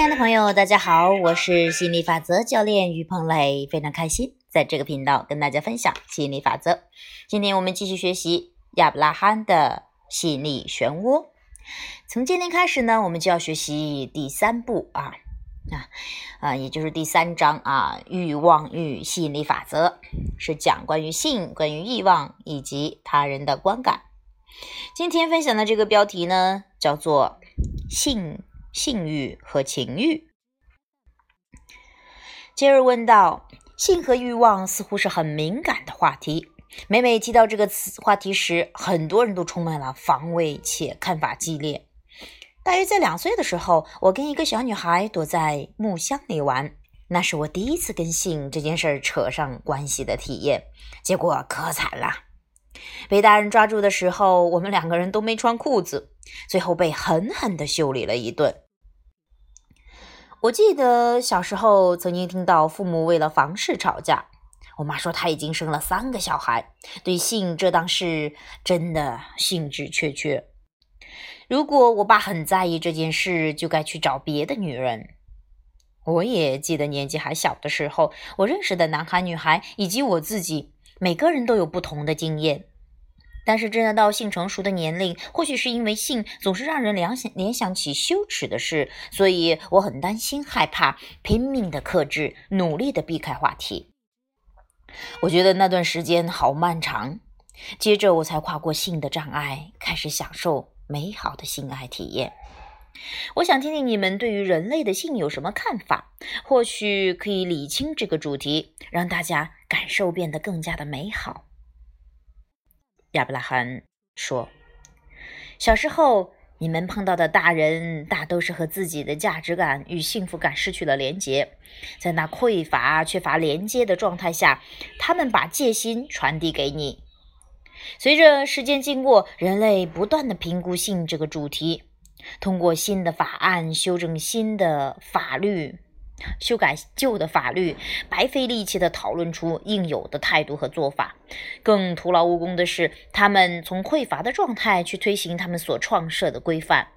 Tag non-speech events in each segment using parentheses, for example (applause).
亲爱的朋友，大家好，我是吸引力法则教练于鹏磊，非常开心在这个频道跟大家分享吸引力法则。今天我们继续学习亚伯拉罕的吸引力漩涡。从今天开始呢，我们就要学习第三步啊啊啊，也就是第三章啊，欲望与吸引力法则，是讲关于性、关于欲望以及他人的观感。今天分享的这个标题呢，叫做性。性欲和情欲。杰尔问道：“性和欲望似乎是很敏感的话题。每每提到这个词话题时，很多人都充满了防卫且看法激烈。大约在两岁的时候，我跟一个小女孩躲在木箱里玩，那是我第一次跟性这件事儿扯上关系的体验。结果可惨了，被大人抓住的时候，我们两个人都没穿裤子。”最后被狠狠的修理了一顿。我记得小时候曾经听到父母为了房事吵架。我妈说她已经生了三个小孩，对性这档事真的兴致缺缺。如果我爸很在意这件事，就该去找别的女人。我也记得年纪还小的时候，我认识的男孩女孩以及我自己，每个人都有不同的经验。但是，真的到性成熟的年龄，或许是因为性总是让人联想联想起羞耻的事，所以我很担心、害怕，拼命的克制，努力的避开话题。我觉得那段时间好漫长，接着我才跨过性的障碍，开始享受美好的性爱体验。我想听听你们对于人类的性有什么看法，或许可以理清这个主题，让大家感受变得更加的美好。亚伯拉罕说：“小时候，你们碰到的大人大都是和自己的价值感与幸福感失去了连接，在那匮乏、缺乏连接的状态下，他们把戒心传递给你。随着时间经过，人类不断的评估性这个主题，通过新的法案修正新的法律。”修改旧的法律，白费力气地讨论出应有的态度和做法。更徒劳无功的是，他们从匮乏的状态去推行他们所创设的规范。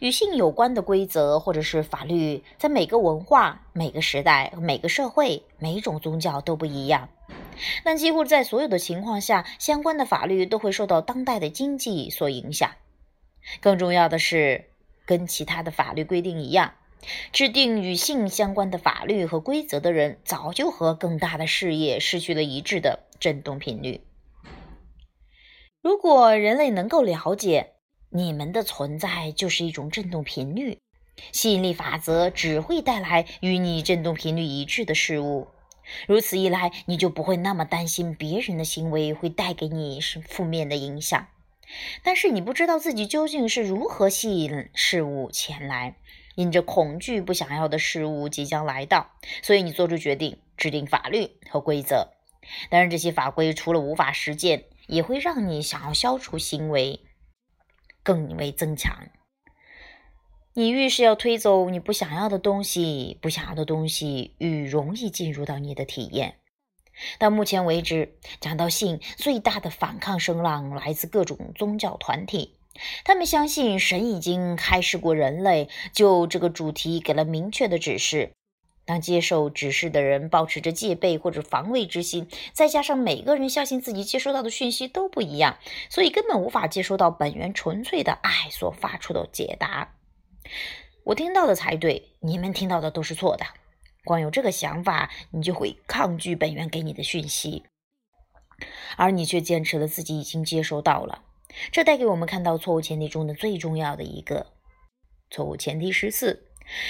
与性有关的规则或者是法律，在每个文化、每个时代、每个社会、每种宗教都不一样。但几乎在所有的情况下，相关的法律都会受到当代的经济所影响。更重要的是，跟其他的法律规定一样。制定与性相关的法律和规则的人，早就和更大的事业失去了一致的振动频率。如果人类能够了解你们的存在就是一种振动频率，吸引力法则只会带来与你振动频率一致的事物。如此一来，你就不会那么担心别人的行为会带给你是负面的影响。但是你不知道自己究竟是如何吸引事物前来。因着恐惧不想要的事物即将来到，所以你做出决定，制定法律和规则。但是这些法规除了无法实践，也会让你想要消除行为更为增强。你越是要推走你不想要的东西，不想要的东西愈容易进入到你的体验。到目前为止，讲到性，最大的反抗声浪来自各种宗教团体。他们相信神已经开示过人类，就这个主题给了明确的指示。当接受指示的人保持着戒备或者防卫之心，再加上每个人相信自己接收到的讯息都不一样，所以根本无法接收到本源纯粹的爱所发出的解答。我听到的才对，你们听到的都是错的。光有这个想法，你就会抗拒本源给你的讯息，而你却坚持了自己已经接收到了。这带给我们看到错误前提中的最重要的一个错误前提十四：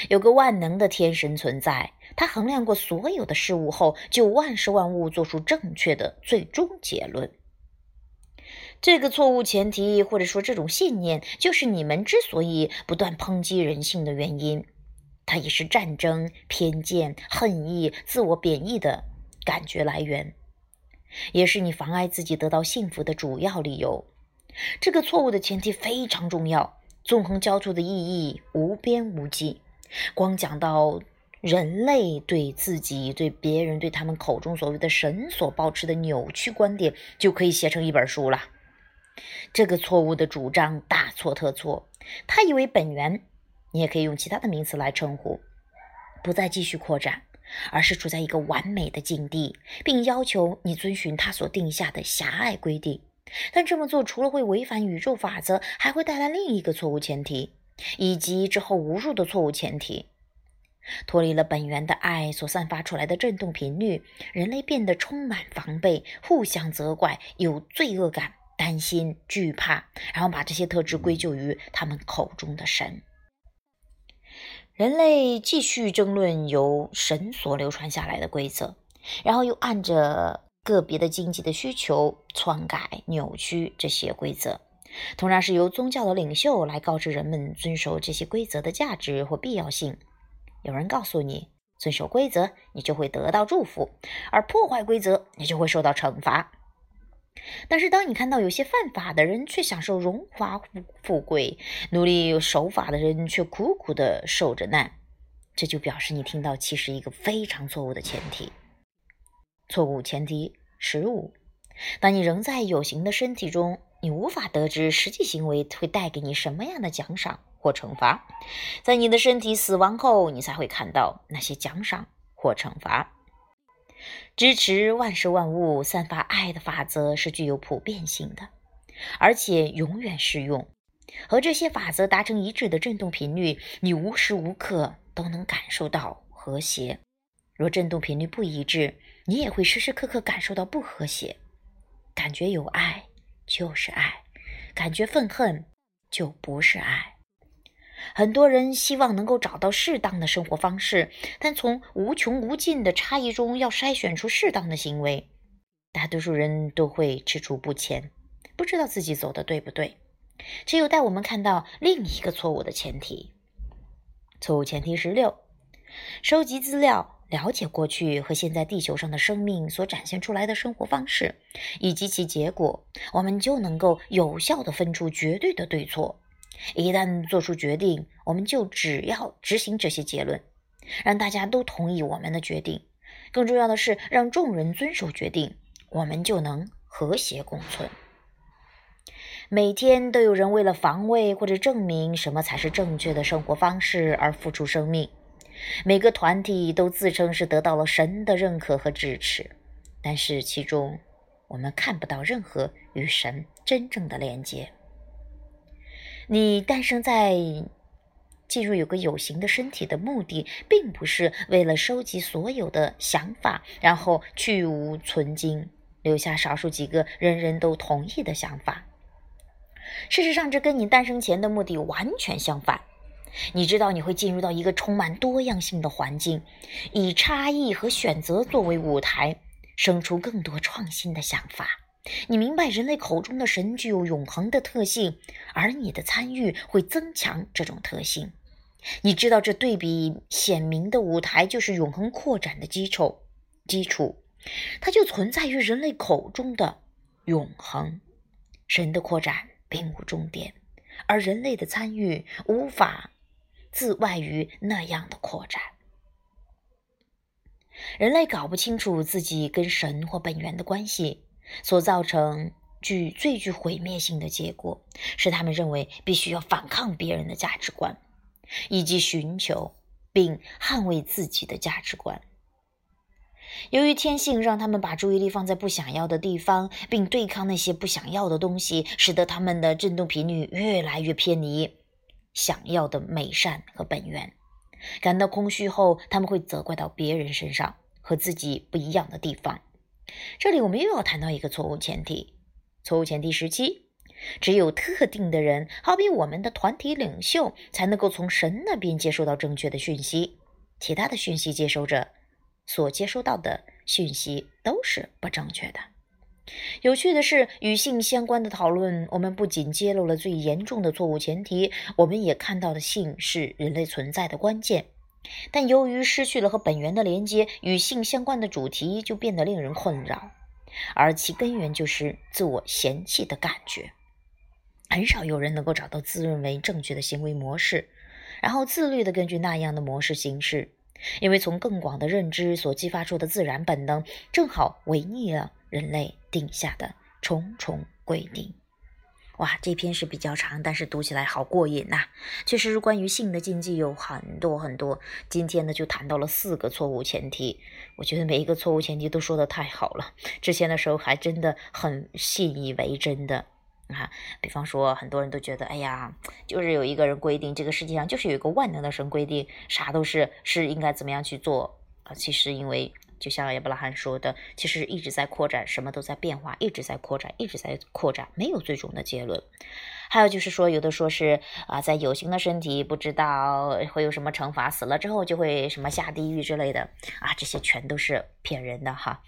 有个万能的天神存在，他衡量过所有的事物后，就万事万物做出正确的最终结论。这个错误前提，或者说这种信念，就是你们之所以不断抨击人性的原因。它也是战争、偏见、恨意、自我贬义的感觉来源，也是你妨碍自己得到幸福的主要理由。这个错误的前提非常重要，纵横交错的意义无边无际。光讲到人类对自己、对别人、对他们口中所谓的神所保持的扭曲观点，就可以写成一本书了。这个错误的主张大错特错。他以为本源你也可以用其他的名词来称呼，不再继续扩展，而是处在一个完美的境地，并要求你遵循他所定下的狭隘规定。但这么做除了会违反宇宙法则，还会带来另一个错误前提，以及之后无数的错误前提。脱离了本源的爱所散发出来的振动频率，人类变得充满防备，互相责怪，有罪恶感、担心、惧怕，然后把这些特质归咎于他们口中的神。人类继续争论由神所流传下来的规则，然后又按着个别的经济的需求篡改、扭曲这些规则。同样是由宗教的领袖来告知人们遵守这些规则的价值或必要性。有人告诉你，遵守规则，你就会得到祝福；而破坏规则，你就会受到惩罚。但是，当你看到有些犯法的人却享受荣华富富贵，努力守法的人却苦苦的受着难，这就表示你听到其实一个非常错误的前提。错误前提十五：当你仍在有形的身体中，你无法得知实际行为会带给你什么样的奖赏。或惩罚，在你的身体死亡后，你才会看到那些奖赏或惩罚。支持万事万物散发爱的法则是具有普遍性的，而且永远适用。和这些法则达成一致的振动频率，你无时无刻都能感受到和谐。若振动频率不一致，你也会时时刻刻感受到不和谐。感觉有爱就是爱，感觉愤恨就不是爱。很多人希望能够找到适当的生活方式，但从无穷无尽的差异中要筛选出适当的行为，大多数人都会踟蹰不前，不知道自己走的对不对。只有带我们看到另一个错误的前提。错误前提十六：收集资料，了解过去和现在地球上的生命所展现出来的生活方式以及其结果，我们就能够有效的分出绝对的对错。一旦做出决定，我们就只要执行这些结论，让大家都同意我们的决定。更重要的是，让众人遵守决定，我们就能和谐共存。每天都有人为了防卫或者证明什么才是正确的生活方式而付出生命。每个团体都自称是得到了神的认可和支持，但是其中我们看不到任何与神真正的连接。你诞生在进入有个有形的身体的目的，并不是为了收集所有的想法，然后去无存精，留下少数几个人人都同意的想法。事实上，这跟你诞生前的目的完全相反。你知道你会进入到一个充满多样性的环境，以差异和选择作为舞台，生出更多创新的想法。你明白，人类口中的神具有永恒的特性，而你的参与会增强这种特性。你知道，这对比显明的舞台就是永恒扩展的基础，基础，它就存在于人类口中的永恒。神的扩展并无终点，而人类的参与无法自外于那样的扩展。人类搞不清楚自己跟神或本源的关系。所造成具最具毁灭性的结果，是他们认为必须要反抗别人的价值观，以及寻求并捍卫自己的价值观。由于天性让他们把注意力放在不想要的地方，并对抗那些不想要的东西，使得他们的振动频率越来越偏离想要的美善和本源。感到空虚后，他们会责怪到别人身上和自己不一样的地方。这里我们又要谈到一个错误前提。错误前提十七：只有特定的人，好比我们的团体领袖，才能够从神那边接收到正确的讯息。其他的讯息接收者所接收到的讯息都是不正确的。有趣的是，与性相关的讨论，我们不仅揭露了最严重的错误前提，我们也看到了性是人类存在的关键。但由于失去了和本源的连接，与性相关的主题就变得令人困扰，而其根源就是自我嫌弃的感觉。很少有人能够找到自认为正确的行为模式，然后自律地根据那样的模式行事，因为从更广的认知所激发出的自然本能，正好违逆了人类定下的重重规定。哇，这篇是比较长，但是读起来好过瘾呐！确实关于性的禁忌有很多很多。今天呢，就谈到了四个错误前提。我觉得每一个错误前提都说的太好了。之前的时候还真的很信以为真的啊。比方说，很多人都觉得，哎呀，就是有一个人规定，这个世界上就是有一个万能的神规定，啥都是是应该怎么样去做啊。其实因为。就像亚伯拉罕说的，其实一直在扩展，什么都在变化，一直在扩展，一直在扩展，没有最终的结论。还有就是说，有的说是啊，在有形的身体不知道会有什么惩罚，死了之后就会什么下地狱之类的啊，这些全都是骗人的哈。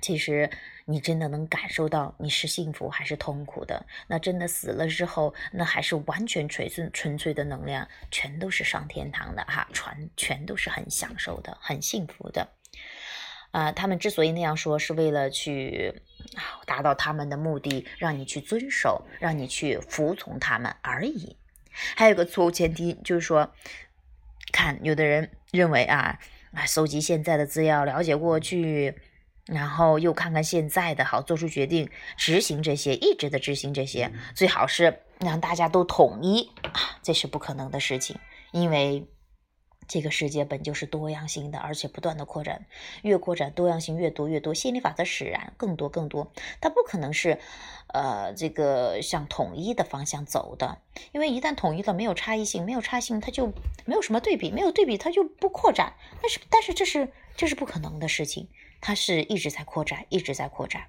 其实你真的能感受到你是幸福还是痛苦的，那真的死了之后，那还是完全纯粹纯粹的能量，全都是上天堂的哈，全全都是很享受的，很幸福的。啊，他们之所以那样说，是为了去达到他们的目的，让你去遵守，让你去服从他们而已。还有个错误前提，就是说，看有的人认为啊，啊，搜集现在的资料，了解过去，然后又看看现在的，好做出决定，执行这些，一直的执行这些，最好是让大家都统一啊，这是不可能的事情，因为。这个世界本就是多样性的，而且不断的扩展，越扩展多样性越多越多，心理法则使然更多更多。它不可能是，呃，这个向统一的方向走的，因为一旦统一了，没有差异性，没有差异性，它就没有什么对比，没有对比，它就不扩展。但是，但是这是这是不可能的事情，它是一直在扩展，一直在扩展。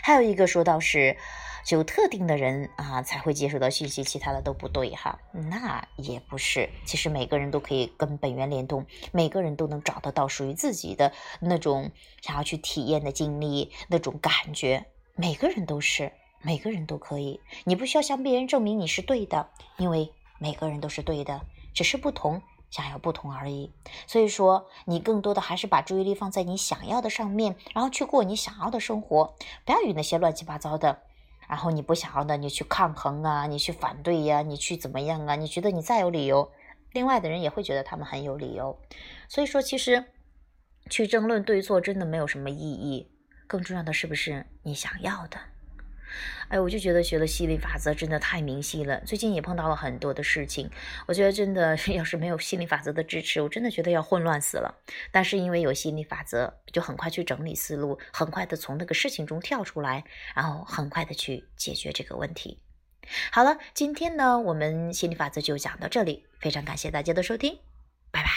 还有一个说到是。只有特定的人啊才会接收到信息，其他的都不对哈。那也不是，其实每个人都可以跟本源联动，每个人都能找得到属于自己的那种想要去体验的经历，那种感觉，每个人都是，每个人都可以。你不需要向别人证明你是对的，因为每个人都是对的，只是不同，想要不同而已。所以说，你更多的还是把注意力放在你想要的上面，然后去过你想要的生活，不要与那些乱七八糟的。然后你不想要的，你去抗衡啊，你去反对呀，你去怎么样啊？你觉得你再有理由，另外的人也会觉得他们很有理由。所以说，其实去争论对错真的没有什么意义。更重要的是不是你想要的？哎，我就觉得学了吸引力法则真的太明晰了。最近也碰到了很多的事情，我觉得真的 (laughs) 要是没有吸引力法则的支持，我真的觉得要混乱死了。但是因为有吸引力法则，就很快去整理思路，很快的从那个事情中跳出来，然后很快的去解决这个问题。好了，今天呢，我们吸引力法则就讲到这里，非常感谢大家的收听，拜拜。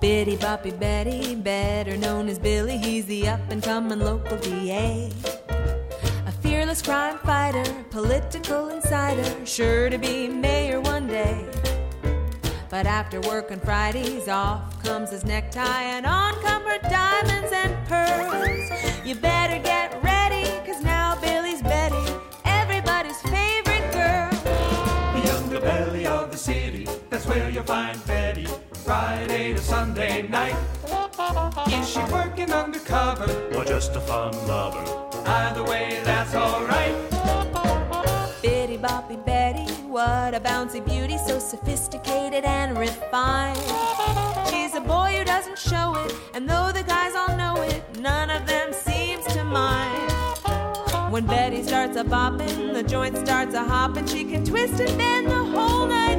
Bitty Boppy Betty, better known as Billy, he's the up and coming local DA. A fearless crime fighter, political insider, sure to be mayor one day. But after work on Fridays, off comes his necktie and on come her diamonds and pearls. You better get ready, cause now Billy's Betty, everybody's favorite girl. The belly of the city, that's where you'll find Betty. Friday to Sunday night. Is she working undercover or just a fun lover? Either way, that's alright. Bitty Boppy Betty, what a bouncy beauty, so sophisticated and refined. She's a boy who doesn't show it, and though the guys all know it, none of them seems to mind. When Betty starts a bopping, the joint starts a hopping. She can twist and bend the whole night through.